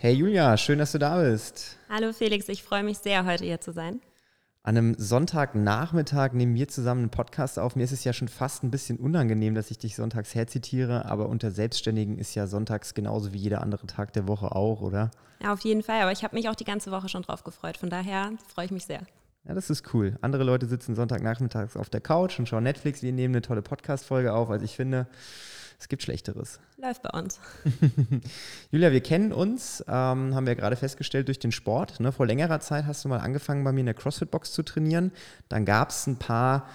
Hey Julia, schön, dass du da bist. Hallo Felix, ich freue mich sehr, heute hier zu sein. An einem Sonntagnachmittag nehmen wir zusammen einen Podcast auf. Mir ist es ja schon fast ein bisschen unangenehm, dass ich dich sonntags herzitiere, aber unter Selbstständigen ist ja sonntags genauso wie jeder andere Tag der Woche auch, oder? Ja, auf jeden Fall, aber ich habe mich auch die ganze Woche schon drauf gefreut. Von daher freue ich mich sehr. Ja, das ist cool. Andere Leute sitzen Sonntagnachmittags auf der Couch und schauen Netflix. Wir nehmen eine tolle Podcast-Folge auf. Also ich finde, es gibt Schlechteres. Läuft bei uns. Julia, wir kennen uns, ähm, haben wir gerade festgestellt, durch den Sport. Ne? Vor längerer Zeit hast du mal angefangen, bei mir in der CrossFit-Box zu trainieren. Dann gab es ein paar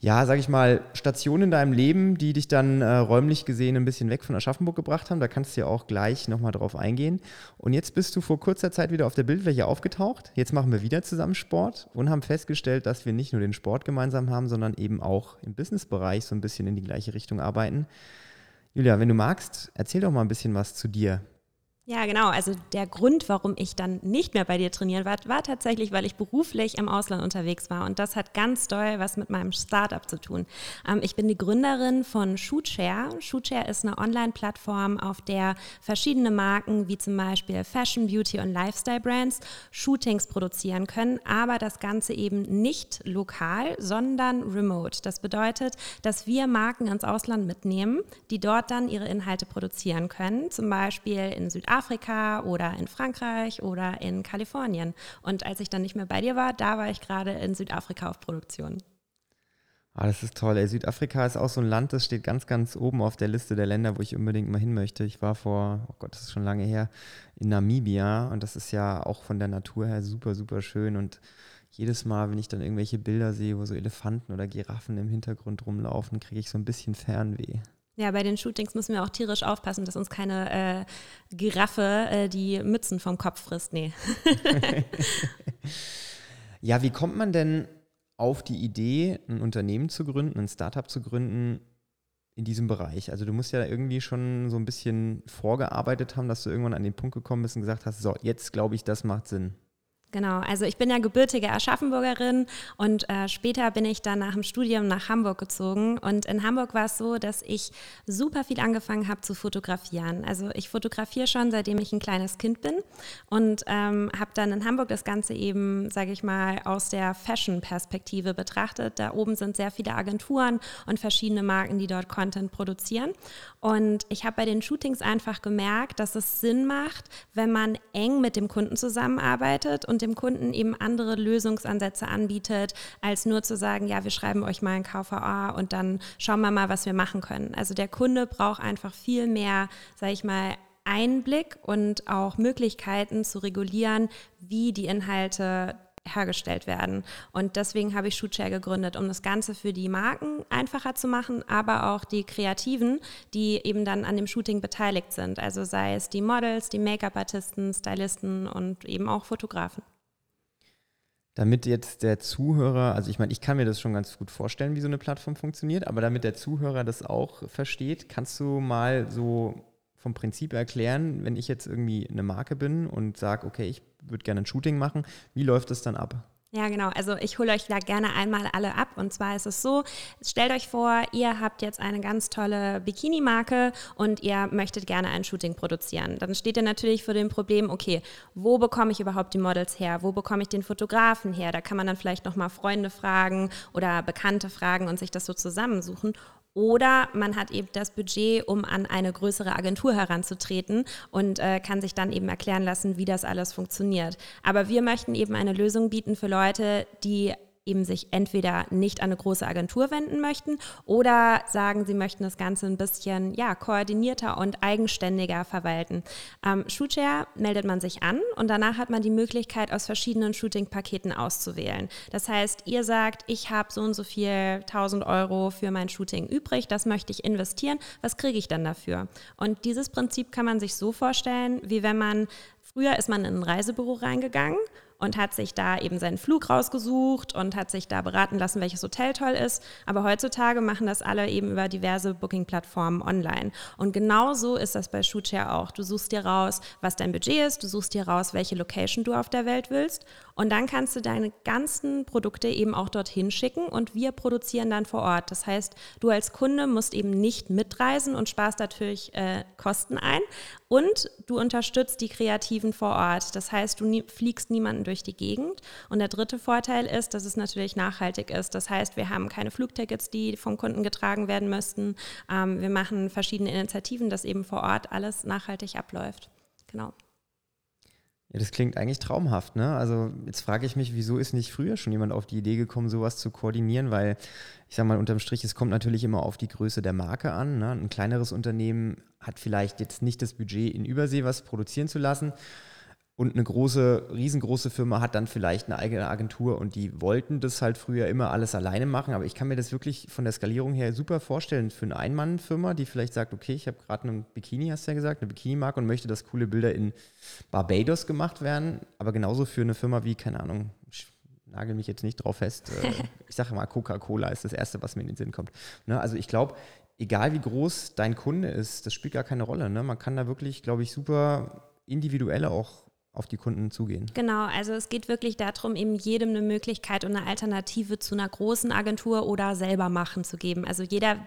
ja, sag ich mal, Stationen in deinem Leben, die dich dann äh, räumlich gesehen ein bisschen weg von Aschaffenburg gebracht haben. Da kannst du ja auch gleich nochmal drauf eingehen. Und jetzt bist du vor kurzer Zeit wieder auf der Bildfläche aufgetaucht. Jetzt machen wir wieder zusammen Sport und haben festgestellt, dass wir nicht nur den Sport gemeinsam haben, sondern eben auch im Businessbereich so ein bisschen in die gleiche Richtung arbeiten. Julia, wenn du magst, erzähl doch mal ein bisschen was zu dir. Ja, genau. Also der Grund, warum ich dann nicht mehr bei dir trainieren war, war tatsächlich, weil ich beruflich im Ausland unterwegs war. Und das hat ganz doll was mit meinem Startup zu tun. Ähm, ich bin die Gründerin von Shootshare. Shootshare ist eine Online-Plattform, auf der verschiedene Marken wie zum Beispiel Fashion, Beauty und Lifestyle-Brands Shootings produzieren können, aber das Ganze eben nicht lokal, sondern remote. Das bedeutet, dass wir Marken ins Ausland mitnehmen, die dort dann ihre Inhalte produzieren können, zum Beispiel in Südafrika Afrika oder in Frankreich oder in Kalifornien. Und als ich dann nicht mehr bei dir war, da war ich gerade in Südafrika auf Produktion. Ah, das ist toll. Ey, Südafrika ist auch so ein Land, das steht ganz, ganz oben auf der Liste der Länder, wo ich unbedingt mal hin möchte. Ich war vor, oh Gott, das ist schon lange her, in Namibia und das ist ja auch von der Natur her super, super schön und jedes Mal, wenn ich dann irgendwelche Bilder sehe, wo so Elefanten oder Giraffen im Hintergrund rumlaufen, kriege ich so ein bisschen Fernweh. Ja, bei den Shootings müssen wir auch tierisch aufpassen, dass uns keine äh, Giraffe äh, die Mützen vom Kopf frisst. Nee. ja, wie kommt man denn auf die Idee, ein Unternehmen zu gründen, ein Startup zu gründen in diesem Bereich? Also du musst ja irgendwie schon so ein bisschen vorgearbeitet haben, dass du irgendwann an den Punkt gekommen bist und gesagt hast, so, jetzt glaube ich, das macht Sinn. Genau, also ich bin ja gebürtige Aschaffenburgerin und äh, später bin ich dann nach dem Studium nach Hamburg gezogen. Und in Hamburg war es so, dass ich super viel angefangen habe zu fotografieren. Also ich fotografiere schon, seitdem ich ein kleines Kind bin und ähm, habe dann in Hamburg das Ganze eben, sage ich mal, aus der Fashion-Perspektive betrachtet. Da oben sind sehr viele Agenturen und verschiedene Marken, die dort Content produzieren. Und ich habe bei den Shootings einfach gemerkt, dass es Sinn macht, wenn man eng mit dem Kunden zusammenarbeitet und und dem Kunden eben andere Lösungsansätze anbietet, als nur zu sagen, ja, wir schreiben euch mal ein KVA und dann schauen wir mal, was wir machen können. Also der Kunde braucht einfach viel mehr, sage ich mal, Einblick und auch Möglichkeiten zu regulieren, wie die Inhalte hergestellt werden. Und deswegen habe ich Shootshare gegründet, um das Ganze für die Marken einfacher zu machen, aber auch die Kreativen, die eben dann an dem Shooting beteiligt sind. Also sei es die Models, die Make-up-Artisten, Stylisten und eben auch Fotografen. Damit jetzt der Zuhörer, also ich meine, ich kann mir das schon ganz gut vorstellen, wie so eine Plattform funktioniert, aber damit der Zuhörer das auch versteht, kannst du mal so vom Prinzip erklären, wenn ich jetzt irgendwie eine Marke bin und sage, okay, ich würde gerne ein Shooting machen, wie läuft das dann ab? Ja, genau. Also ich hole euch da gerne einmal alle ab. Und zwar ist es so, stellt euch vor, ihr habt jetzt eine ganz tolle Bikini-Marke und ihr möchtet gerne ein Shooting produzieren. Dann steht ihr natürlich vor dem Problem, okay, wo bekomme ich überhaupt die Models her? Wo bekomme ich den Fotografen her? Da kann man dann vielleicht nochmal Freunde fragen oder Bekannte fragen und sich das so zusammensuchen. Oder man hat eben das Budget, um an eine größere Agentur heranzutreten und äh, kann sich dann eben erklären lassen, wie das alles funktioniert. Aber wir möchten eben eine Lösung bieten für Leute, die eben sich entweder nicht an eine große Agentur wenden möchten oder sagen, sie möchten das Ganze ein bisschen ja, koordinierter und eigenständiger verwalten. Ähm, Shootshare meldet man sich an und danach hat man die Möglichkeit, aus verschiedenen Shooting-Paketen auszuwählen. Das heißt, ihr sagt, ich habe so und so viel 1000 Euro für mein Shooting übrig, das möchte ich investieren, was kriege ich dann dafür? Und dieses Prinzip kann man sich so vorstellen, wie wenn man Früher ist man in ein Reisebüro reingegangen und hat sich da eben seinen Flug rausgesucht und hat sich da beraten lassen, welches Hotel toll ist. Aber heutzutage machen das alle eben über diverse Booking-Plattformen online. Und genauso ist das bei Shootshare auch. Du suchst dir raus, was dein Budget ist, du suchst dir raus, welche Location du auf der Welt willst und dann kannst du deine ganzen Produkte eben auch dorthin schicken und wir produzieren dann vor Ort. Das heißt, du als Kunde musst eben nicht mitreisen und sparst natürlich äh, Kosten ein und du unterstützt die Kreativen vor Ort. Das heißt, du nie, fliegst niemanden durch die Gegend. Und der dritte Vorteil ist, dass es natürlich nachhaltig ist. Das heißt, wir haben keine Flugtickets, die vom Kunden getragen werden müssten. Ähm, wir machen verschiedene Initiativen, dass eben vor Ort alles nachhaltig abläuft. Genau. Ja, das klingt eigentlich traumhaft, ne? Also jetzt frage ich mich, wieso ist nicht früher schon jemand auf die Idee gekommen, sowas zu koordinieren? Weil ich sage mal, unterm Strich, es kommt natürlich immer auf die Größe der Marke an. Ne? Ein kleineres Unternehmen hat vielleicht jetzt nicht das Budget, in Übersee was produzieren zu lassen. Und eine große, riesengroße Firma hat dann vielleicht eine eigene Agentur und die wollten das halt früher immer alles alleine machen. Aber ich kann mir das wirklich von der Skalierung her super vorstellen für eine Einmannfirma, die vielleicht sagt, okay, ich habe gerade einen Bikini, hast du ja gesagt, eine Bikini-Marke und möchte, dass coole Bilder in Barbados gemacht werden. Aber genauso für eine Firma wie, keine Ahnung, ich nagel mich jetzt nicht drauf fest. Äh, ich sage mal, Coca-Cola ist das Erste, was mir in den Sinn kommt. Ne? Also ich glaube, egal wie groß dein Kunde ist, das spielt gar keine Rolle. Ne? Man kann da wirklich, glaube ich, super individuell auch auf die Kunden zugehen. Genau, also es geht wirklich darum, eben jedem eine Möglichkeit und eine Alternative zu einer großen Agentur oder selber machen zu geben. Also jeder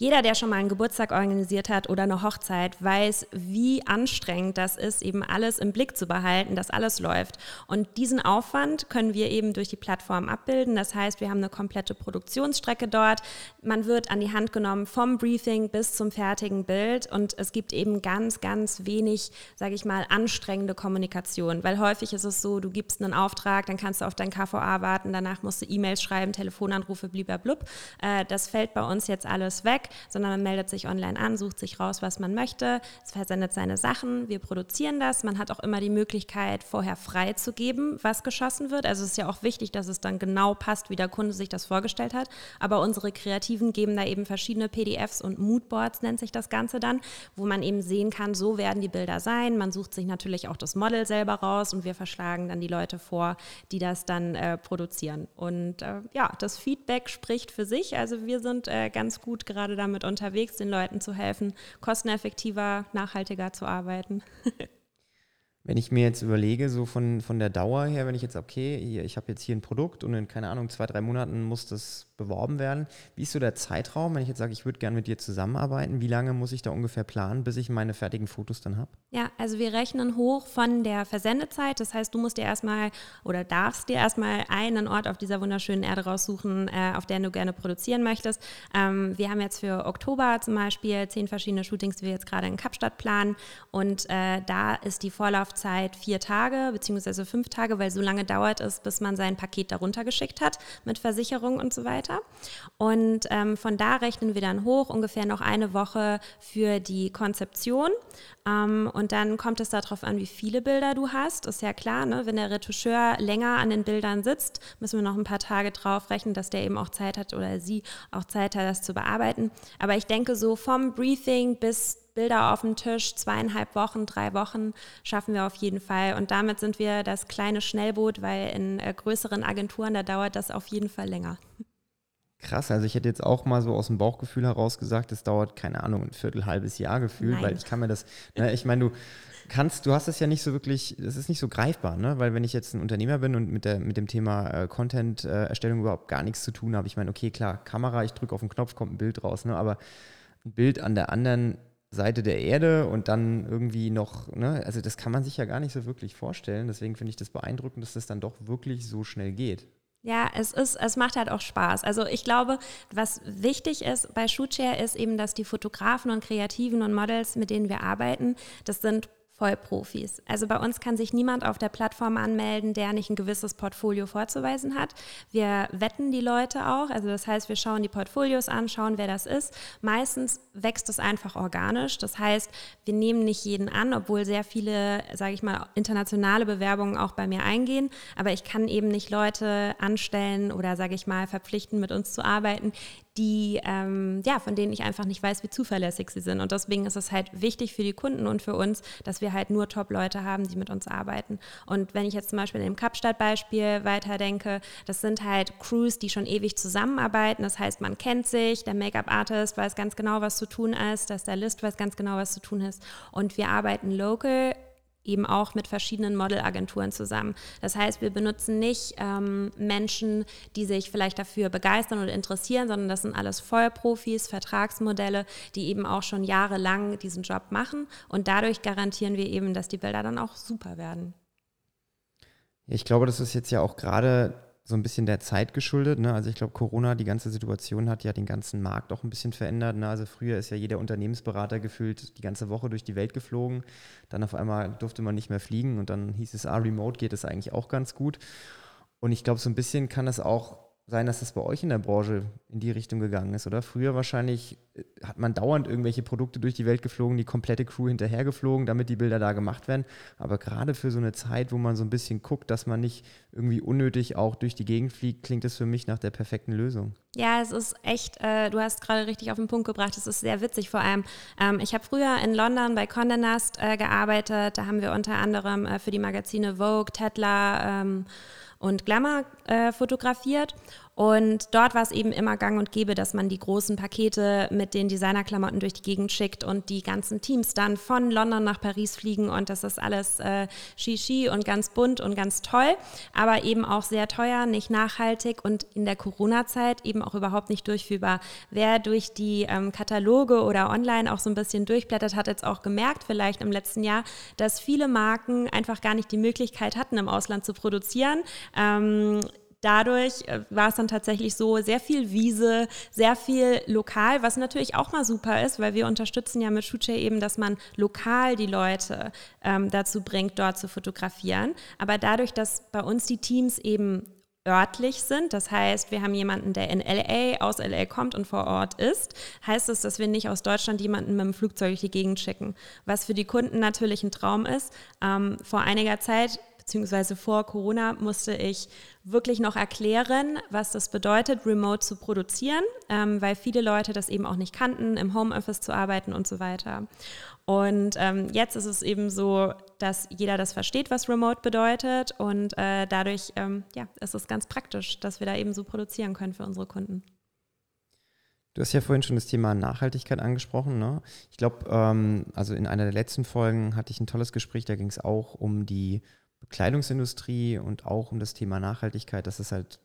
jeder, der schon mal einen Geburtstag organisiert hat oder eine Hochzeit, weiß, wie anstrengend das ist, eben alles im Blick zu behalten, dass alles läuft. Und diesen Aufwand können wir eben durch die Plattform abbilden. Das heißt, wir haben eine komplette Produktionsstrecke dort. Man wird an die Hand genommen vom Briefing bis zum fertigen Bild und es gibt eben ganz, ganz wenig, sage ich mal, anstrengende Kommunikation, weil häufig ist es so, du gibst einen Auftrag, dann kannst du auf dein KVA warten, danach musst du E-Mails schreiben, Telefonanrufe, blub. Äh, das fällt bei uns jetzt alles weg sondern man meldet sich online an, sucht sich raus, was man möchte, versendet seine Sachen, wir produzieren das. Man hat auch immer die Möglichkeit, vorher freizugeben, was geschossen wird. Also es ist ja auch wichtig, dass es dann genau passt, wie der Kunde sich das vorgestellt hat. Aber unsere Kreativen geben da eben verschiedene PDFs und Moodboards nennt sich das Ganze dann, wo man eben sehen kann, so werden die Bilder sein. Man sucht sich natürlich auch das Model selber raus und wir verschlagen dann die Leute vor, die das dann äh, produzieren. Und äh, ja, das Feedback spricht für sich. Also wir sind äh, ganz gut gerade damit unterwegs, den Leuten zu helfen, kosteneffektiver, nachhaltiger zu arbeiten. Wenn ich mir jetzt überlege, so von, von der Dauer her, wenn ich jetzt, okay, hier, ich habe jetzt hier ein Produkt und in, keine Ahnung, zwei, drei Monaten muss das beworben werden. Wie ist so der Zeitraum, wenn ich jetzt sage, ich würde gerne mit dir zusammenarbeiten? Wie lange muss ich da ungefähr planen, bis ich meine fertigen Fotos dann habe? Ja, also wir rechnen hoch von der Versendezeit. Das heißt, du musst dir erstmal oder darfst dir erstmal einen Ort auf dieser wunderschönen Erde raussuchen, äh, auf der du gerne produzieren möchtest. Ähm, wir haben jetzt für Oktober zum Beispiel zehn verschiedene Shootings, die wir jetzt gerade in Kapstadt planen. Und äh, da ist die Vorlauf Vorlaufzeit vier Tage beziehungsweise fünf Tage, weil so lange dauert es, bis man sein Paket darunter geschickt hat mit Versicherung und so weiter. Und ähm, von da rechnen wir dann hoch ungefähr noch eine Woche für die Konzeption. Ähm, und dann kommt es darauf an, wie viele Bilder du hast. Ist ja klar, ne? wenn der Retoucheur länger an den Bildern sitzt, müssen wir noch ein paar Tage drauf rechnen, dass der eben auch Zeit hat oder sie auch Zeit hat, das zu bearbeiten. Aber ich denke, so vom Briefing bis Bilder auf dem Tisch, zweieinhalb Wochen, drei Wochen schaffen wir auf jeden Fall. Und damit sind wir das kleine Schnellboot, weil in äh, größeren Agenturen, da dauert das auf jeden Fall länger. Krass, also ich hätte jetzt auch mal so aus dem Bauchgefühl heraus gesagt, es dauert, keine Ahnung, ein Viertel, halbes Jahr gefühlt, Nein. weil ich kann mir das, ne, ich meine, du kannst, du hast es ja nicht so wirklich, das ist nicht so greifbar, ne? Weil wenn ich jetzt ein Unternehmer bin und mit, der, mit dem Thema äh, Content-Erstellung äh, überhaupt gar nichts zu tun habe, ich meine, okay, klar, Kamera, ich drücke auf den Knopf, kommt ein Bild raus, ne? Aber ein Bild an der anderen Seite der Erde und dann irgendwie noch, ne, also das kann man sich ja gar nicht so wirklich vorstellen. Deswegen finde ich das beeindruckend, dass das dann doch wirklich so schnell geht. Ja, es ist, es macht halt auch Spaß. Also ich glaube, was wichtig ist bei Shootshare ist eben, dass die Fotografen und Kreativen und Models, mit denen wir arbeiten, das sind Vollprofis. Also bei uns kann sich niemand auf der Plattform anmelden, der nicht ein gewisses Portfolio vorzuweisen hat. Wir wetten die Leute auch, also das heißt, wir schauen die Portfolios an, schauen, wer das ist. Meistens wächst es einfach organisch. Das heißt, wir nehmen nicht jeden an, obwohl sehr viele, sage ich mal, internationale Bewerbungen auch bei mir eingehen. Aber ich kann eben nicht Leute anstellen oder, sage ich mal, verpflichten, mit uns zu arbeiten, die, ähm, ja, von denen ich einfach nicht weiß, wie zuverlässig sie sind. Und deswegen ist es halt wichtig für die Kunden und für uns, dass wir halt nur Top-Leute haben, die mit uns arbeiten. Und wenn ich jetzt zum Beispiel im Kapstadt-Beispiel weiterdenke, das sind halt Crews, die schon ewig zusammenarbeiten. Das heißt, man kennt sich, der Make-up-Artist weiß ganz genau, was zu tun ist, der Stylist weiß ganz genau, was zu tun ist. Und wir arbeiten local eben auch mit verschiedenen Modelagenturen zusammen. Das heißt, wir benutzen nicht ähm, Menschen, die sich vielleicht dafür begeistern oder interessieren, sondern das sind alles Vollprofis, Vertragsmodelle, die eben auch schon jahrelang diesen Job machen. Und dadurch garantieren wir eben, dass die Bilder dann auch super werden. Ich glaube, das ist jetzt ja auch gerade so ein bisschen der Zeit geschuldet. Ne? Also ich glaube, Corona, die ganze Situation hat ja den ganzen Markt auch ein bisschen verändert. Ne? Also früher ist ja jeder Unternehmensberater gefühlt die ganze Woche durch die Welt geflogen. Dann auf einmal durfte man nicht mehr fliegen und dann hieß es, ah, remote geht es eigentlich auch ganz gut. Und ich glaube, so ein bisschen kann es auch sein, dass das bei euch in der Branche in die Richtung gegangen ist, oder? Früher wahrscheinlich äh, hat man dauernd irgendwelche Produkte durch die Welt geflogen, die komplette Crew hinterhergeflogen, damit die Bilder da gemacht werden. Aber gerade für so eine Zeit, wo man so ein bisschen guckt, dass man nicht irgendwie unnötig auch durch die Gegend fliegt, klingt es für mich nach der perfekten Lösung. Ja, es ist echt, äh, du hast gerade richtig auf den Punkt gebracht, es ist sehr witzig vor allem. Ähm, ich habe früher in London bei Condé Nast äh, gearbeitet, da haben wir unter anderem äh, für die Magazine Vogue, Tetler, ähm, und Glamour äh, fotografiert. Und dort war es eben immer gang und gäbe, dass man die großen Pakete mit den Designerklamotten durch die Gegend schickt und die ganzen Teams dann von London nach Paris fliegen und das ist alles äh, Shishi und ganz bunt und ganz toll, aber eben auch sehr teuer, nicht nachhaltig und in der Corona-Zeit eben auch überhaupt nicht durchführbar. Wer durch die ähm, Kataloge oder online auch so ein bisschen durchblättert, hat jetzt auch gemerkt, vielleicht im letzten Jahr, dass viele Marken einfach gar nicht die Möglichkeit hatten, im Ausland zu produzieren. Ähm, dadurch äh, war es dann tatsächlich so sehr viel Wiese, sehr viel lokal, was natürlich auch mal super ist, weil wir unterstützen ja mit Shuche eben, dass man lokal die Leute ähm, dazu bringt, dort zu fotografieren. Aber dadurch, dass bei uns die Teams eben örtlich sind. Das heißt, wir haben jemanden, der in LA, aus LA kommt und vor Ort ist. Heißt es, dass wir nicht aus Deutschland jemanden mit dem Flugzeug durch die Gegend schicken. Was für die Kunden natürlich ein Traum ist. Ähm, vor einiger Zeit beziehungsweise vor Corona musste ich wirklich noch erklären, was das bedeutet, remote zu produzieren, ähm, weil viele Leute das eben auch nicht kannten, im Homeoffice zu arbeiten und so weiter. Und ähm, jetzt ist es eben so, dass jeder das versteht, was remote bedeutet und äh, dadurch ähm, ja, ist es ganz praktisch, dass wir da eben so produzieren können für unsere Kunden. Du hast ja vorhin schon das Thema Nachhaltigkeit angesprochen. Ne? Ich glaube, ähm, also in einer der letzten Folgen hatte ich ein tolles Gespräch, da ging es auch um die Bekleidungsindustrie und auch um das Thema Nachhaltigkeit, dass es halt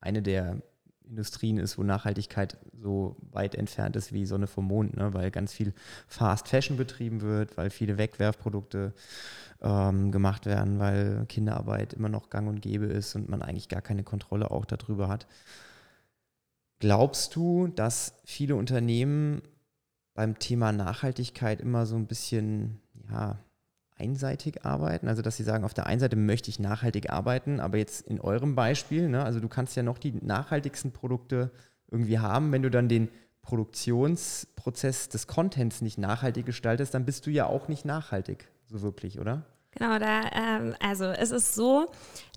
eine der Industrien ist, wo Nachhaltigkeit so weit entfernt ist wie Sonne vom Mond, ne? weil ganz viel Fast Fashion betrieben wird, weil viele Wegwerfprodukte ähm, gemacht werden, weil Kinderarbeit immer noch gang und gäbe ist und man eigentlich gar keine Kontrolle auch darüber hat. Glaubst du, dass viele Unternehmen beim Thema Nachhaltigkeit immer so ein bisschen, ja, einseitig arbeiten? Also, dass Sie sagen, auf der einen Seite möchte ich nachhaltig arbeiten, aber jetzt in eurem Beispiel, ne, also du kannst ja noch die nachhaltigsten Produkte irgendwie haben, wenn du dann den Produktionsprozess des Contents nicht nachhaltig gestaltest, dann bist du ja auch nicht nachhaltig, so wirklich, oder? Genau, da, ähm, also es ist so,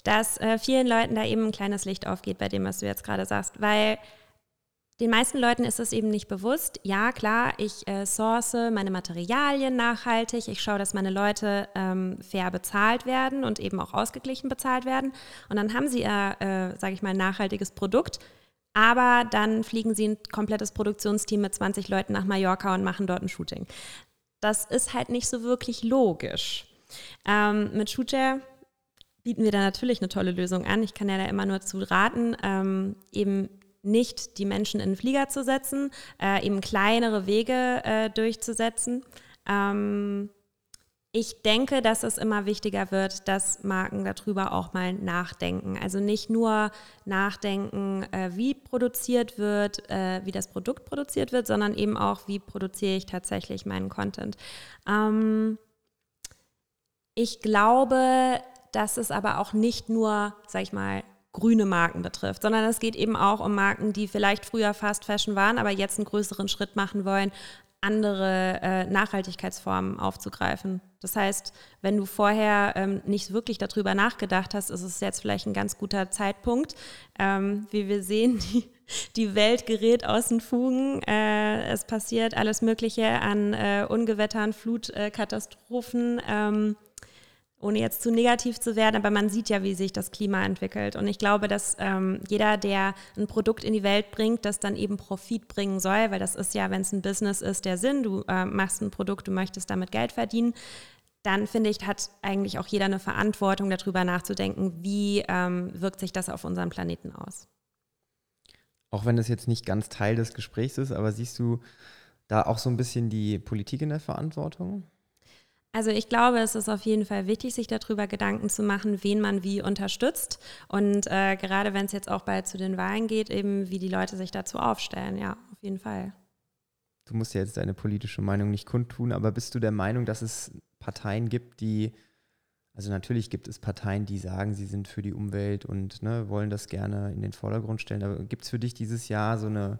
dass äh, vielen Leuten da eben ein kleines Licht aufgeht bei dem, was du jetzt gerade sagst, weil den meisten Leuten ist es eben nicht bewusst. Ja, klar, ich äh, source meine Materialien nachhaltig. Ich schaue, dass meine Leute ähm, fair bezahlt werden und eben auch ausgeglichen bezahlt werden. Und dann haben sie, äh, äh, sage ich mal, ein nachhaltiges Produkt. Aber dann fliegen sie ein komplettes Produktionsteam mit 20 Leuten nach Mallorca und machen dort ein Shooting. Das ist halt nicht so wirklich logisch. Ähm, mit Shooter bieten wir da natürlich eine tolle Lösung an. Ich kann ja da immer nur zu raten, ähm, eben nicht die Menschen in den Flieger zu setzen, äh, eben kleinere Wege äh, durchzusetzen. Ähm, ich denke, dass es immer wichtiger wird, dass Marken darüber auch mal nachdenken. Also nicht nur nachdenken, äh, wie produziert wird, äh, wie das Produkt produziert wird, sondern eben auch, wie produziere ich tatsächlich meinen Content. Ähm, ich glaube, dass es aber auch nicht nur, sag ich mal, grüne Marken betrifft, sondern es geht eben auch um Marken, die vielleicht früher Fast Fashion waren, aber jetzt einen größeren Schritt machen wollen, andere äh, Nachhaltigkeitsformen aufzugreifen. Das heißt, wenn du vorher ähm, nicht wirklich darüber nachgedacht hast, ist es jetzt vielleicht ein ganz guter Zeitpunkt. Ähm, wie wir sehen, die die Welt gerät aus den Fugen. Äh, es passiert alles Mögliche an äh, Ungewettern, Flutkatastrophen. Ähm, ohne jetzt zu negativ zu werden, aber man sieht ja, wie sich das Klima entwickelt. Und ich glaube, dass ähm, jeder, der ein Produkt in die Welt bringt, das dann eben Profit bringen soll, weil das ist ja, wenn es ein Business ist, der Sinn, du äh, machst ein Produkt, du möchtest damit Geld verdienen, dann finde ich, hat eigentlich auch jeder eine Verantwortung, darüber nachzudenken, wie ähm, wirkt sich das auf unseren Planeten aus. Auch wenn das jetzt nicht ganz Teil des Gesprächs ist, aber siehst du da auch so ein bisschen die Politik in der Verantwortung? Also ich glaube, es ist auf jeden Fall wichtig, sich darüber Gedanken zu machen, wen man wie unterstützt. Und äh, gerade wenn es jetzt auch bald zu den Wahlen geht, eben wie die Leute sich dazu aufstellen. Ja, auf jeden Fall. Du musst ja jetzt deine politische Meinung nicht kundtun, aber bist du der Meinung, dass es Parteien gibt, die, also natürlich gibt es Parteien, die sagen, sie sind für die Umwelt und ne, wollen das gerne in den Vordergrund stellen. Aber gibt es für dich dieses Jahr so eine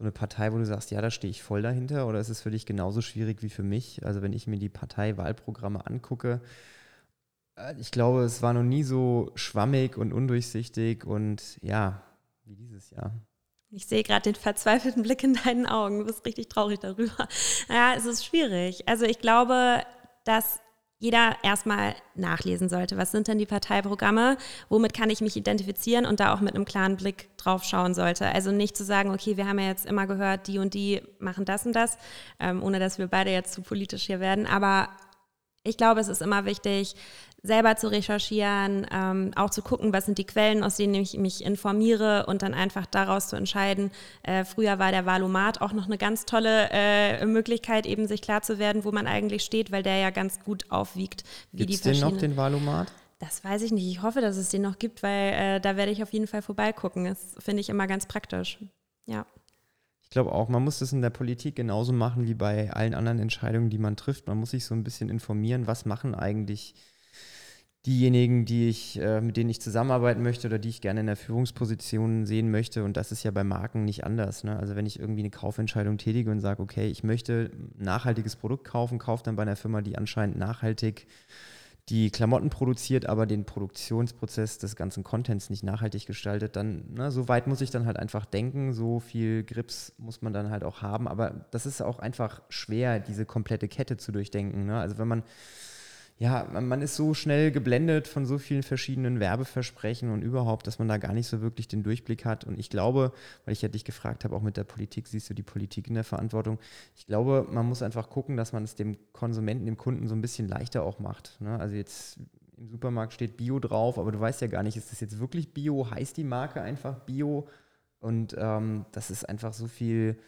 so eine Partei, wo du sagst, ja, da stehe ich voll dahinter? Oder ist es für dich genauso schwierig wie für mich? Also wenn ich mir die Parteiwahlprogramme angucke, äh, ich glaube, es war noch nie so schwammig und undurchsichtig und ja, wie dieses Jahr. Ich sehe gerade den verzweifelten Blick in deinen Augen. Du bist richtig traurig darüber. Ja, es ist schwierig. Also ich glaube, dass jeder erstmal nachlesen sollte. Was sind denn die Parteiprogramme? Womit kann ich mich identifizieren und da auch mit einem klaren Blick drauf schauen sollte? Also nicht zu sagen, okay, wir haben ja jetzt immer gehört, die und die machen das und das, ähm, ohne dass wir beide jetzt zu politisch hier werden. Aber ich glaube, es ist immer wichtig, selber zu recherchieren, ähm, auch zu gucken, was sind die Quellen, aus denen ich mich informiere und dann einfach daraus zu entscheiden. Äh, früher war der Valomat auch noch eine ganz tolle äh, Möglichkeit, eben sich klar zu werden, wo man eigentlich steht, weil der ja ganz gut aufwiegt, wie Gibt's die verschiedenen. den noch, den Valomat? Das weiß ich nicht. Ich hoffe, dass es den noch gibt, weil äh, da werde ich auf jeden Fall vorbeigucken. Das finde ich immer ganz praktisch. Ja. Ich glaube auch, man muss das in der Politik genauso machen wie bei allen anderen Entscheidungen, die man trifft. Man muss sich so ein bisschen informieren, was machen eigentlich diejenigen, die ich, äh, mit denen ich zusammenarbeiten möchte oder die ich gerne in der Führungsposition sehen möchte. Und das ist ja bei Marken nicht anders. Ne? Also wenn ich irgendwie eine Kaufentscheidung tätige und sage, okay, ich möchte ein nachhaltiges Produkt kaufen, kaufe dann bei einer Firma, die anscheinend nachhaltig die Klamotten produziert, aber den Produktionsprozess des ganzen Contents nicht nachhaltig gestaltet, dann, ne, so weit muss ich dann halt einfach denken, so viel Grips muss man dann halt auch haben. Aber das ist auch einfach schwer, diese komplette Kette zu durchdenken. Ne? Also wenn man ja, man ist so schnell geblendet von so vielen verschiedenen Werbeversprechen und überhaupt, dass man da gar nicht so wirklich den Durchblick hat. Und ich glaube, weil ich ja dich gefragt habe, auch mit der Politik, siehst du die Politik in der Verantwortung. Ich glaube, man muss einfach gucken, dass man es dem Konsumenten, dem Kunden so ein bisschen leichter auch macht. Ne? Also jetzt im Supermarkt steht Bio drauf, aber du weißt ja gar nicht, ist das jetzt wirklich Bio? Heißt die Marke einfach Bio? Und ähm, das ist einfach so viel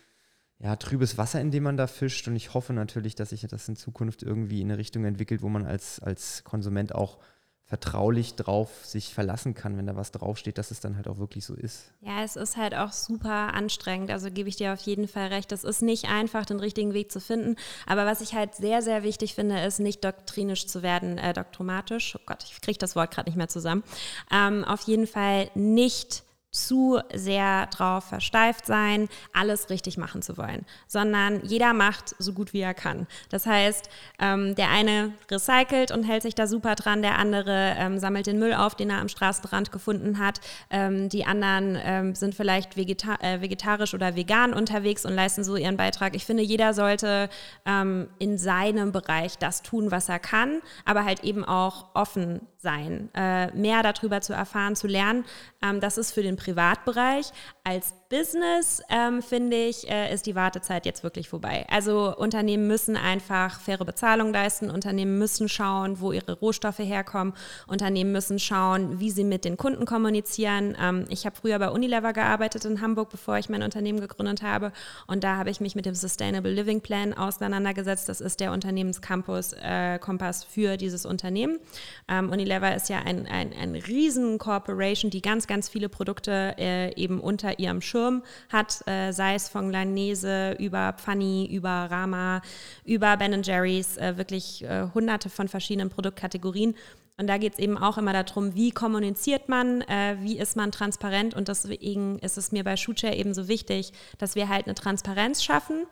ja, trübes Wasser, in dem man da fischt. Und ich hoffe natürlich, dass sich das in Zukunft irgendwie in eine Richtung entwickelt, wo man als, als Konsument auch vertraulich drauf sich verlassen kann, wenn da was draufsteht, dass es dann halt auch wirklich so ist. Ja, es ist halt auch super anstrengend. Also gebe ich dir auf jeden Fall recht. Es ist nicht einfach, den richtigen Weg zu finden. Aber was ich halt sehr, sehr wichtig finde, ist nicht doktrinisch zu werden, äh, doktromatisch. Oh Gott, ich kriege das Wort gerade nicht mehr zusammen. Ähm, auf jeden Fall nicht zu sehr drauf versteift sein, alles richtig machen zu wollen, sondern jeder macht so gut wie er kann. Das heißt, ähm, der eine recycelt und hält sich da super dran, der andere ähm, sammelt den Müll auf, den er am Straßenrand gefunden hat. Ähm, die anderen ähm, sind vielleicht vegeta äh, vegetarisch oder vegan unterwegs und leisten so ihren Beitrag. Ich finde, jeder sollte ähm, in seinem Bereich das tun, was er kann, aber halt eben auch offen sein, äh, mehr darüber zu erfahren, zu lernen. Ähm, das ist für den Privatbereich. Als Business, ähm, finde ich, äh, ist die Wartezeit jetzt wirklich vorbei. Also Unternehmen müssen einfach faire Bezahlung leisten, Unternehmen müssen schauen, wo ihre Rohstoffe herkommen, Unternehmen müssen schauen, wie sie mit den Kunden kommunizieren. Ähm, ich habe früher bei Unilever gearbeitet in Hamburg, bevor ich mein Unternehmen gegründet habe und da habe ich mich mit dem Sustainable Living Plan auseinandergesetzt. Das ist der Unternehmenscampus äh, für dieses Unternehmen. Ähm, Unilever ist ja ein, ein, ein riesen Corporation, die ganz, ganz viele Produkte äh, eben unter ihrem Schirm Schirm hat, äh, sei es von Langnese über Pfanny, über Rama, über Ben Jerry's, äh, wirklich äh, hunderte von verschiedenen Produktkategorien. Und da geht es eben auch immer darum, wie kommuniziert man, äh, wie ist man transparent. Und deswegen ist es mir bei Shootshare eben so wichtig, dass wir halt eine Transparenz schaffen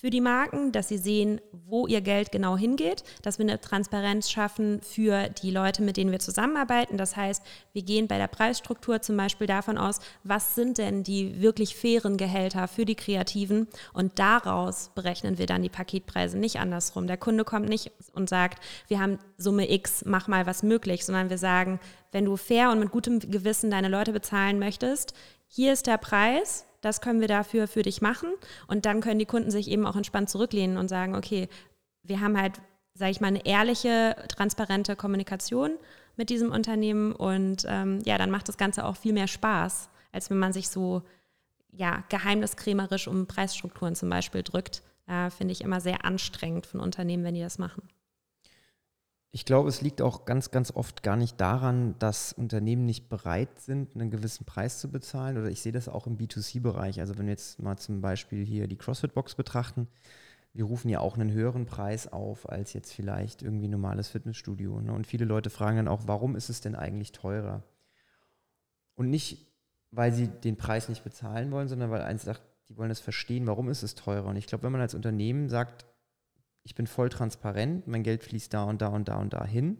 für die Marken, dass sie sehen, wo ihr Geld genau hingeht, dass wir eine Transparenz schaffen für die Leute, mit denen wir zusammenarbeiten. Das heißt, wir gehen bei der Preisstruktur zum Beispiel davon aus, was sind denn die wirklich fairen Gehälter für die Kreativen und daraus berechnen wir dann die Paketpreise, nicht andersrum. Der Kunde kommt nicht und sagt, wir haben Summe X, mach mal was möglich, sondern wir sagen, wenn du fair und mit gutem Gewissen deine Leute bezahlen möchtest, hier ist der Preis, das können wir dafür für dich machen. Und dann können die Kunden sich eben auch entspannt zurücklehnen und sagen, okay, wir haben halt, sage ich mal, eine ehrliche, transparente Kommunikation mit diesem Unternehmen. Und ähm, ja, dann macht das Ganze auch viel mehr Spaß, als wenn man sich so ja, geheimniskrämerisch um Preisstrukturen zum Beispiel drückt. Äh, Finde ich immer sehr anstrengend von Unternehmen, wenn die das machen. Ich glaube, es liegt auch ganz, ganz oft gar nicht daran, dass Unternehmen nicht bereit sind, einen gewissen Preis zu bezahlen. Oder ich sehe das auch im B2C-Bereich. Also wenn wir jetzt mal zum Beispiel hier die CrossFit-Box betrachten, wir rufen ja auch einen höheren Preis auf als jetzt vielleicht irgendwie ein normales Fitnessstudio. Ne? Und viele Leute fragen dann auch, warum ist es denn eigentlich teurer? Und nicht, weil sie den Preis nicht bezahlen wollen, sondern weil eins sagt, die wollen es verstehen, warum ist es teurer. Und ich glaube, wenn man als Unternehmen sagt, ich bin voll transparent, mein Geld fließt da und da und da und da hin,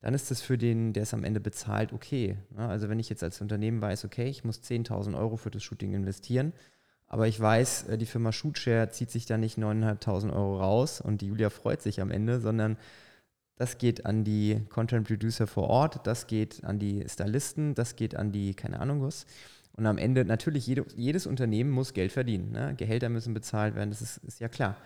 dann ist das für den, der es am Ende bezahlt, okay. Ne? Also wenn ich jetzt als Unternehmen weiß, okay, ich muss 10.000 Euro für das Shooting investieren, aber ich weiß, äh, die Firma Shootshare zieht sich da nicht 9.500 Euro raus und die Julia freut sich am Ende, sondern das geht an die Content Producer vor Ort, das geht an die Stylisten, das geht an die, keine Ahnung was. Und am Ende natürlich jede, jedes Unternehmen muss Geld verdienen. Ne? Gehälter müssen bezahlt werden, das ist, ist ja klar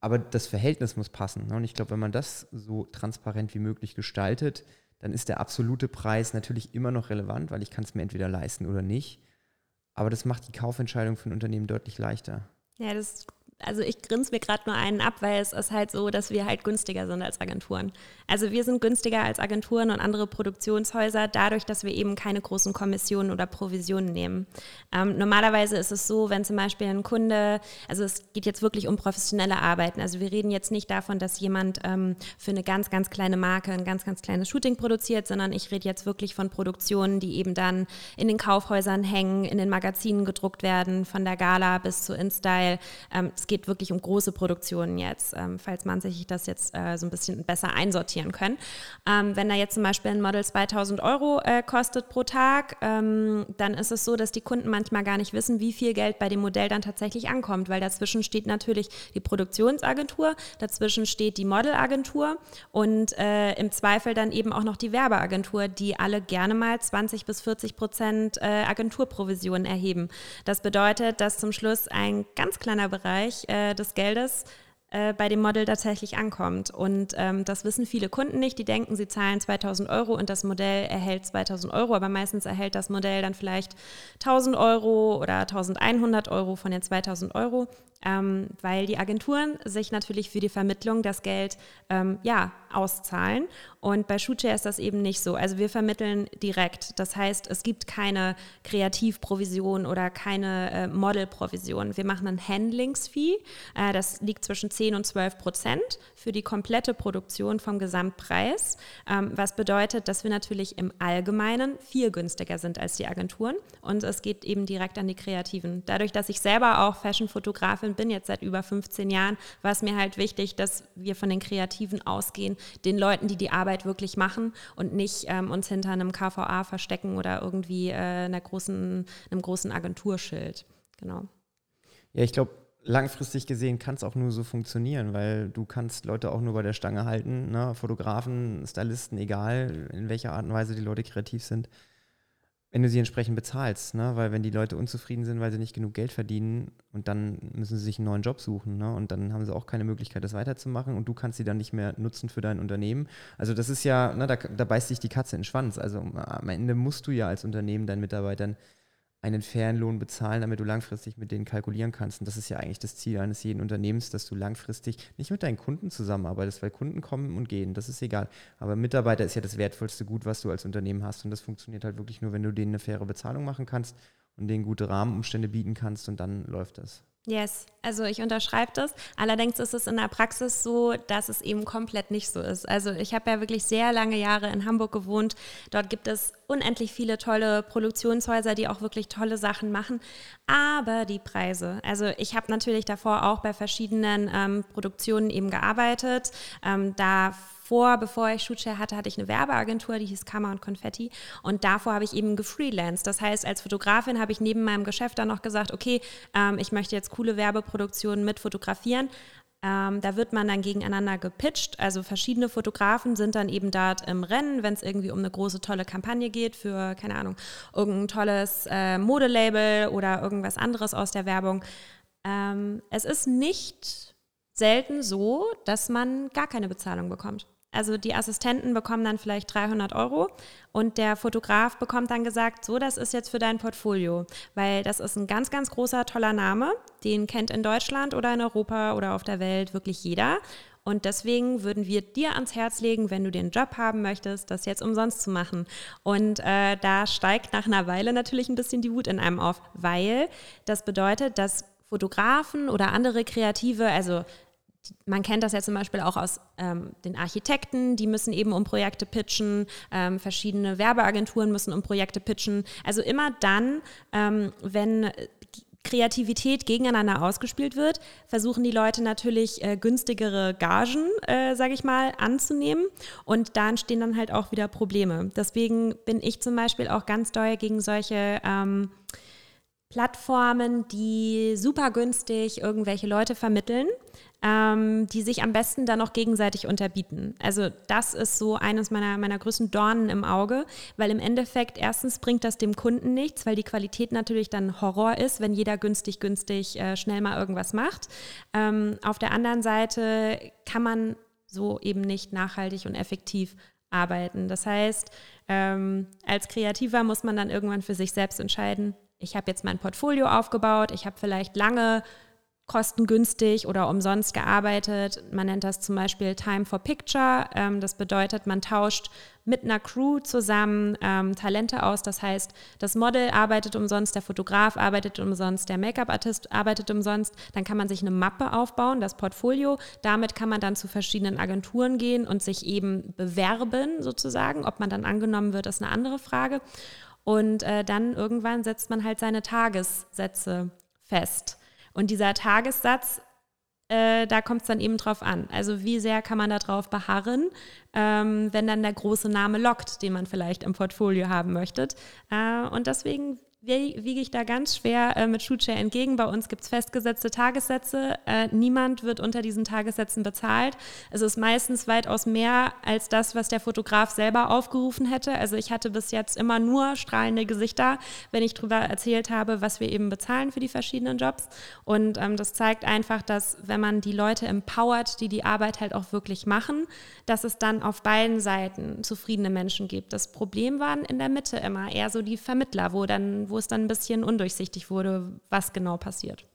aber das Verhältnis muss passen. Ne? Und ich glaube, wenn man das so transparent wie möglich gestaltet, dann ist der absolute Preis natürlich immer noch relevant, weil ich kann es mir entweder leisten oder nicht. Aber das macht die Kaufentscheidung für ein Unternehmen deutlich leichter. Ja, das also ich grinse mir gerade nur einen ab, weil es ist halt so, dass wir halt günstiger sind als Agenturen. Also wir sind günstiger als Agenturen und andere Produktionshäuser dadurch, dass wir eben keine großen Kommissionen oder Provisionen nehmen. Ähm, normalerweise ist es so, wenn zum Beispiel ein Kunde, also es geht jetzt wirklich um professionelle Arbeiten. Also wir reden jetzt nicht davon, dass jemand ähm, für eine ganz, ganz kleine Marke ein ganz, ganz kleines Shooting produziert, sondern ich rede jetzt wirklich von Produktionen, die eben dann in den Kaufhäusern hängen, in den Magazinen gedruckt werden, von der Gala bis zu InStyle. Ähm, geht wirklich um große Produktionen jetzt, ähm, falls man sich das jetzt äh, so ein bisschen besser einsortieren können. Ähm, wenn da jetzt zum Beispiel ein Model 2000 Euro äh, kostet pro Tag, ähm, dann ist es so, dass die Kunden manchmal gar nicht wissen, wie viel Geld bei dem Modell dann tatsächlich ankommt, weil dazwischen steht natürlich die Produktionsagentur, dazwischen steht die Modelagentur und äh, im Zweifel dann eben auch noch die Werbeagentur, die alle gerne mal 20 bis 40 Prozent äh, Agenturprovisionen erheben. Das bedeutet, dass zum Schluss ein ganz kleiner Bereich äh, des Geldes äh, bei dem Model tatsächlich ankommt. Und ähm, das wissen viele Kunden nicht. Die denken, sie zahlen 2000 Euro und das Modell erhält 2000 Euro, aber meistens erhält das Modell dann vielleicht 1000 Euro oder 1100 Euro von den 2000 Euro ähm, weil die Agenturen sich natürlich für die Vermittlung das Geld ähm, ja, auszahlen. Und bei Shootshare ist das eben nicht so. Also wir vermitteln direkt. Das heißt, es gibt keine Kreativprovision oder keine äh, Modelprovision. Wir machen ein Handlingsfee. Äh, das liegt zwischen 10 und 12 Prozent für die komplette Produktion vom Gesamtpreis. Ähm, was bedeutet, dass wir natürlich im Allgemeinen viel günstiger sind als die Agenturen. Und es geht eben direkt an die Kreativen. Dadurch, dass ich selber auch Fashion-Fotografin bin, jetzt seit über 15 Jahren, war es mir halt wichtig, dass wir von den Kreativen ausgehen, den Leuten, die die Arbeit wirklich machen und nicht ähm, uns hinter einem KVA verstecken oder irgendwie äh, einer großen, einem großen Agenturschild. Genau. Ja, ich glaube, langfristig gesehen kann es auch nur so funktionieren, weil du kannst Leute auch nur bei der Stange halten, ne? Fotografen, Stylisten, egal in welcher Art und Weise die Leute kreativ sind wenn du sie entsprechend bezahlst, ne? weil wenn die Leute unzufrieden sind, weil sie nicht genug Geld verdienen und dann müssen sie sich einen neuen Job suchen ne? und dann haben sie auch keine Möglichkeit, das weiterzumachen und du kannst sie dann nicht mehr nutzen für dein Unternehmen. Also das ist ja, ne, da, da beißt sich die Katze in den Schwanz. Also am Ende musst du ja als Unternehmen deinen Mitarbeitern einen fairen Lohn bezahlen, damit du langfristig mit denen kalkulieren kannst. Und das ist ja eigentlich das Ziel eines jeden Unternehmens, dass du langfristig nicht mit deinen Kunden zusammenarbeitest, weil Kunden kommen und gehen, das ist egal. Aber Mitarbeiter ist ja das wertvollste Gut, was du als Unternehmen hast. Und das funktioniert halt wirklich nur, wenn du denen eine faire Bezahlung machen kannst und denen gute Rahmenumstände bieten kannst und dann läuft das. Yes, also ich unterschreibe das. Allerdings ist es in der Praxis so, dass es eben komplett nicht so ist. Also ich habe ja wirklich sehr lange Jahre in Hamburg gewohnt. Dort gibt es unendlich viele tolle Produktionshäuser, die auch wirklich tolle Sachen machen. Aber die Preise, also ich habe natürlich davor auch bei verschiedenen ähm, Produktionen eben gearbeitet. Ähm, da davor, bevor ich Shootshare hatte, hatte ich eine Werbeagentur, die hieß Kammer und Konfetti. Und davor habe ich eben gefreelanced. Das heißt, als Fotografin habe ich neben meinem Geschäft dann noch gesagt, okay, ähm, ich möchte jetzt coole Werbeproduktionen mit fotografieren. Ähm, da wird man dann gegeneinander gepitcht. Also verschiedene Fotografen sind dann eben dort im Rennen, wenn es irgendwie um eine große, tolle Kampagne geht für, keine Ahnung, irgendein tolles äh, Modelabel oder irgendwas anderes aus der Werbung. Ähm, es ist nicht selten so, dass man gar keine Bezahlung bekommt. Also die Assistenten bekommen dann vielleicht 300 Euro und der Fotograf bekommt dann gesagt, so, das ist jetzt für dein Portfolio, weil das ist ein ganz, ganz großer, toller Name, den kennt in Deutschland oder in Europa oder auf der Welt wirklich jeder. Und deswegen würden wir dir ans Herz legen, wenn du den Job haben möchtest, das jetzt umsonst zu machen. Und äh, da steigt nach einer Weile natürlich ein bisschen die Wut in einem auf, weil das bedeutet, dass Fotografen oder andere Kreative, also man kennt das ja zum Beispiel auch aus ähm, den Architekten, die müssen eben um Projekte pitchen, ähm, verschiedene Werbeagenturen müssen um Projekte pitchen. Also immer dann, ähm, wenn Kreativität gegeneinander ausgespielt wird, versuchen die Leute natürlich äh, günstigere Gagen, äh, sage ich mal, anzunehmen. Und da entstehen dann halt auch wieder Probleme. Deswegen bin ich zum Beispiel auch ganz doll gegen solche ähm, Plattformen, die super günstig irgendwelche Leute vermitteln ähm, die sich am besten dann noch gegenseitig unterbieten. Also das ist so eines meiner, meiner größten Dornen im Auge, weil im Endeffekt erstens bringt das dem Kunden nichts, weil die Qualität natürlich dann Horror ist, wenn jeder günstig, günstig äh, schnell mal irgendwas macht. Ähm, auf der anderen Seite kann man so eben nicht nachhaltig und effektiv arbeiten. Das heißt, ähm, als Kreativer muss man dann irgendwann für sich selbst entscheiden, ich habe jetzt mein Portfolio aufgebaut, ich habe vielleicht lange kostengünstig oder umsonst gearbeitet. Man nennt das zum Beispiel Time for Picture. Ähm, das bedeutet, man tauscht mit einer Crew zusammen ähm, Talente aus. Das heißt, das Model arbeitet umsonst, der Fotograf arbeitet umsonst, der Make-up-Artist arbeitet umsonst. Dann kann man sich eine Mappe aufbauen, das Portfolio. Damit kann man dann zu verschiedenen Agenturen gehen und sich eben bewerben, sozusagen. Ob man dann angenommen wird, ist eine andere Frage. Und äh, dann irgendwann setzt man halt seine Tagessätze fest. Und dieser Tagessatz, äh, da kommt es dann eben drauf an. Also wie sehr kann man da drauf beharren, ähm, wenn dann der große Name lockt, den man vielleicht im Portfolio haben möchte. Äh, und deswegen wiege ich da ganz schwer äh, mit Shootshare entgegen. Bei uns gibt es festgesetzte Tagessätze. Äh, niemand wird unter diesen Tagessätzen bezahlt. Es ist meistens weitaus mehr als das, was der Fotograf selber aufgerufen hätte. Also ich hatte bis jetzt immer nur strahlende Gesichter, wenn ich darüber erzählt habe, was wir eben bezahlen für die verschiedenen Jobs. Und ähm, das zeigt einfach, dass wenn man die Leute empowert, die die Arbeit halt auch wirklich machen, dass es dann auf beiden Seiten zufriedene Menschen gibt. Das Problem waren in der Mitte immer eher so die Vermittler, wo dann wo es dann ein bisschen undurchsichtig wurde, was genau passiert.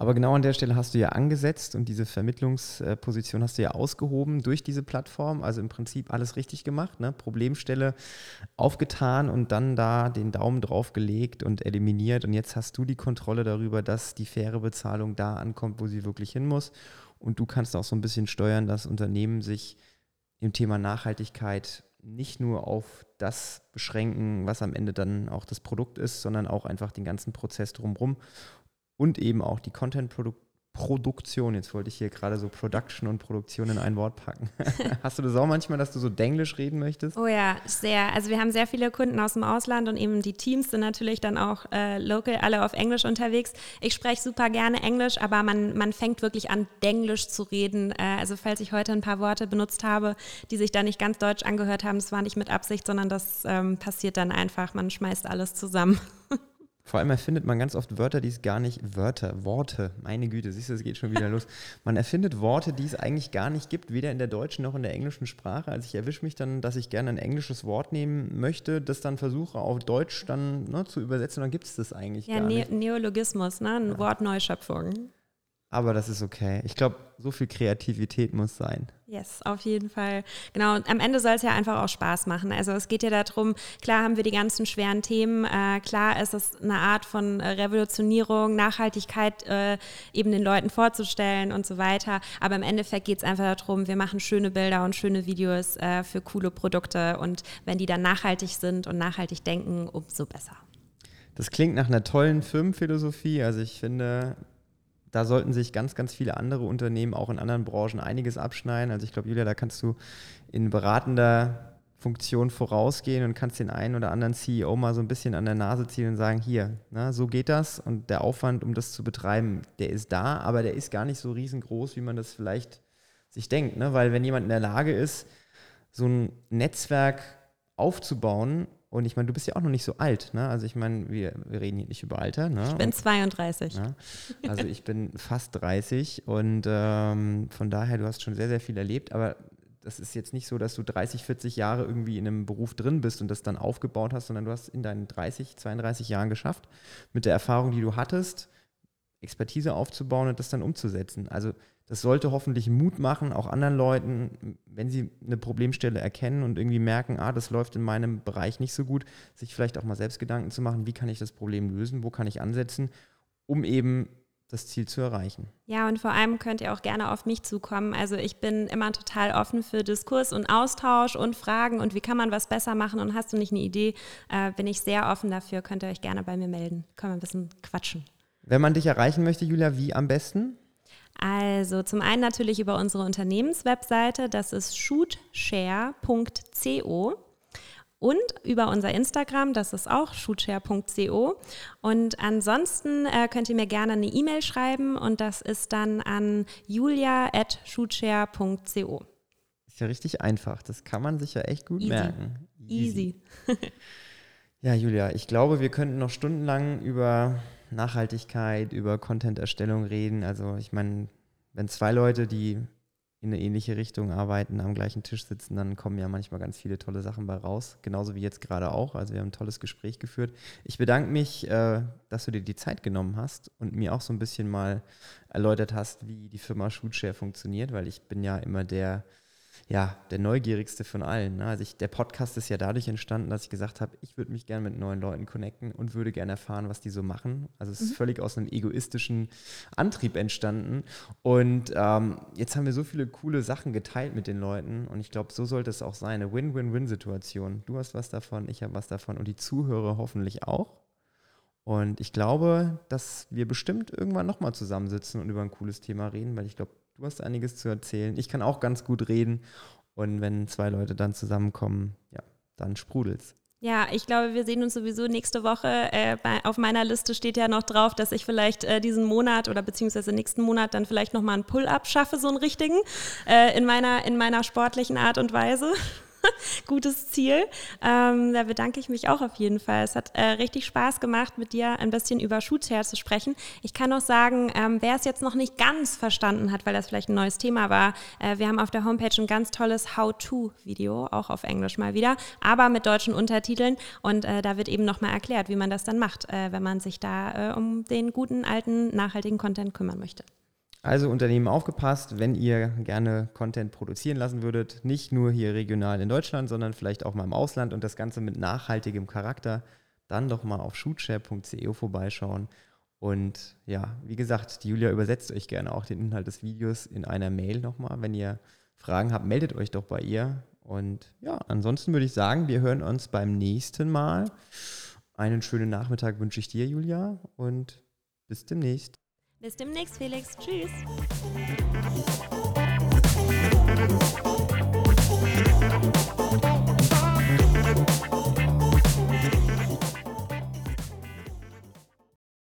Aber genau an der Stelle hast du ja angesetzt und diese Vermittlungsposition hast du ja ausgehoben durch diese Plattform. Also im Prinzip alles richtig gemacht, ne? Problemstelle aufgetan und dann da den Daumen drauf gelegt und eliminiert. Und jetzt hast du die Kontrolle darüber, dass die faire Bezahlung da ankommt, wo sie wirklich hin muss. Und du kannst auch so ein bisschen steuern, dass Unternehmen sich im Thema Nachhaltigkeit nicht nur auf das beschränken, was am Ende dann auch das Produkt ist, sondern auch einfach den ganzen Prozess drumherum und eben auch die Content-Produktion Produktion. Jetzt wollte ich hier gerade so Production und Produktion in ein Wort packen. Hast du das auch manchmal, dass du so Denglisch reden möchtest? Oh ja, sehr. Also wir haben sehr viele Kunden aus dem Ausland und eben die Teams sind natürlich dann auch äh, local alle auf Englisch unterwegs. Ich spreche super gerne Englisch, aber man, man fängt wirklich an, Denglisch zu reden. Äh, also falls ich heute ein paar Worte benutzt habe, die sich da nicht ganz deutsch angehört haben, das war nicht mit Absicht, sondern das ähm, passiert dann einfach. Man schmeißt alles zusammen. Vor allem erfindet man ganz oft Wörter, die es gar nicht, Wörter, Worte, meine Güte, siehst du, es geht schon wieder los. Man erfindet Worte, die es eigentlich gar nicht gibt, weder in der deutschen noch in der englischen Sprache. Also ich erwische mich dann, dass ich gerne ein englisches Wort nehmen möchte, das dann versuche auf Deutsch dann ne, zu übersetzen, dann gibt es das eigentlich ja, gar ne nicht. Neologismus, ne? eine ja. Wortneuschöpfung. Aber das ist okay. Ich glaube, so viel Kreativität muss sein. Yes, auf jeden Fall. Genau. Und am Ende soll es ja einfach auch Spaß machen. Also es geht ja darum, klar haben wir die ganzen schweren Themen, äh, klar ist es eine Art von äh, Revolutionierung, Nachhaltigkeit äh, eben den Leuten vorzustellen und so weiter. Aber im Endeffekt geht es einfach darum, wir machen schöne Bilder und schöne Videos äh, für coole Produkte. Und wenn die dann nachhaltig sind und nachhaltig denken, umso besser. Das klingt nach einer tollen Firmenphilosophie. Also ich finde, da sollten sich ganz, ganz viele andere Unternehmen auch in anderen Branchen einiges abschneiden. Also ich glaube, Julia, da kannst du in beratender Funktion vorausgehen und kannst den einen oder anderen CEO mal so ein bisschen an der Nase ziehen und sagen, hier, na, so geht das und der Aufwand, um das zu betreiben, der ist da, aber der ist gar nicht so riesengroß, wie man das vielleicht sich denkt. Ne? Weil wenn jemand in der Lage ist, so ein Netzwerk aufzubauen und ich meine, du bist ja auch noch nicht so alt, ne? Also ich meine, wir, wir reden hier nicht über Alter, ne? Ich bin 32. Ja, also ich bin fast 30 und ähm, von daher, du hast schon sehr, sehr viel erlebt, aber das ist jetzt nicht so, dass du 30, 40 Jahre irgendwie in einem Beruf drin bist und das dann aufgebaut hast, sondern du hast in deinen 30, 32 Jahren geschafft, mit der Erfahrung, die du hattest, Expertise aufzubauen und das dann umzusetzen. Also das sollte hoffentlich Mut machen, auch anderen Leuten, wenn sie eine Problemstelle erkennen und irgendwie merken, ah, das läuft in meinem Bereich nicht so gut, sich vielleicht auch mal selbst Gedanken zu machen, wie kann ich das Problem lösen, wo kann ich ansetzen, um eben das Ziel zu erreichen. Ja, und vor allem könnt ihr auch gerne auf mich zukommen. Also ich bin immer total offen für Diskurs und Austausch und Fragen und wie kann man was besser machen und hast du nicht eine Idee, äh, bin ich sehr offen dafür, könnt ihr euch gerne bei mir melden. Können wir ein bisschen quatschen. Wenn man dich erreichen möchte, Julia, wie am besten? Also zum einen natürlich über unsere Unternehmenswebseite, das ist shootshare.co und über unser Instagram, das ist auch shootshare.co. Und ansonsten äh, könnt ihr mir gerne eine E-Mail schreiben und das ist dann an julia.shootshare.co. Ist ja richtig einfach. Das kann man sich ja echt gut Easy. merken. Easy. ja, Julia, ich glaube, wir könnten noch stundenlang über Nachhaltigkeit, über Content-Erstellung reden. Also ich meine, wenn zwei Leute, die in eine ähnliche Richtung arbeiten, am gleichen Tisch sitzen, dann kommen ja manchmal ganz viele tolle Sachen bei raus. Genauso wie jetzt gerade auch. Also wir haben ein tolles Gespräch geführt. Ich bedanke mich, äh, dass du dir die Zeit genommen hast und mir auch so ein bisschen mal erläutert hast, wie die Firma Shootshare funktioniert, weil ich bin ja immer der ja, der neugierigste von allen. Ne? Also ich, der Podcast ist ja dadurch entstanden, dass ich gesagt habe, ich würde mich gerne mit neuen Leuten connecten und würde gerne erfahren, was die so machen. Also es ist mhm. völlig aus einem egoistischen Antrieb entstanden. Und ähm, jetzt haben wir so viele coole Sachen geteilt mit den Leuten und ich glaube, so sollte es auch sein. Eine Win-Win-Win-Situation. Du hast was davon, ich habe was davon und die Zuhörer hoffentlich auch. Und ich glaube, dass wir bestimmt irgendwann nochmal zusammensitzen und über ein cooles Thema reden, weil ich glaube, Du hast einiges zu erzählen. Ich kann auch ganz gut reden. Und wenn zwei Leute dann zusammenkommen, ja, dann sprudelt's. Ja, ich glaube, wir sehen uns sowieso nächste Woche. Äh, bei, auf meiner Liste steht ja noch drauf, dass ich vielleicht äh, diesen Monat oder beziehungsweise nächsten Monat dann vielleicht nochmal einen Pull-up schaffe, so einen richtigen, äh, in, meiner, in meiner sportlichen Art und Weise. gutes Ziel. Ähm, da bedanke ich mich auch auf jeden Fall. Es hat äh, richtig Spaß gemacht, mit dir ein bisschen über Shootshair zu sprechen. Ich kann auch sagen, ähm, wer es jetzt noch nicht ganz verstanden hat, weil das vielleicht ein neues Thema war, äh, wir haben auf der Homepage ein ganz tolles How-To-Video, auch auf Englisch mal wieder, aber mit deutschen Untertiteln. Und äh, da wird eben nochmal erklärt, wie man das dann macht, äh, wenn man sich da äh, um den guten, alten, nachhaltigen Content kümmern möchte. Also Unternehmen aufgepasst, wenn ihr gerne Content produzieren lassen würdet, nicht nur hier regional in Deutschland, sondern vielleicht auch mal im Ausland und das Ganze mit nachhaltigem Charakter, dann doch mal auf shootshare.co vorbeischauen. Und ja, wie gesagt, die Julia übersetzt euch gerne auch den Inhalt des Videos in einer Mail nochmal. Wenn ihr Fragen habt, meldet euch doch bei ihr. Und ja, ansonsten würde ich sagen, wir hören uns beim nächsten Mal. Einen schönen Nachmittag wünsche ich dir, Julia, und bis demnächst. Bis demnächst, Felix. Tschüss.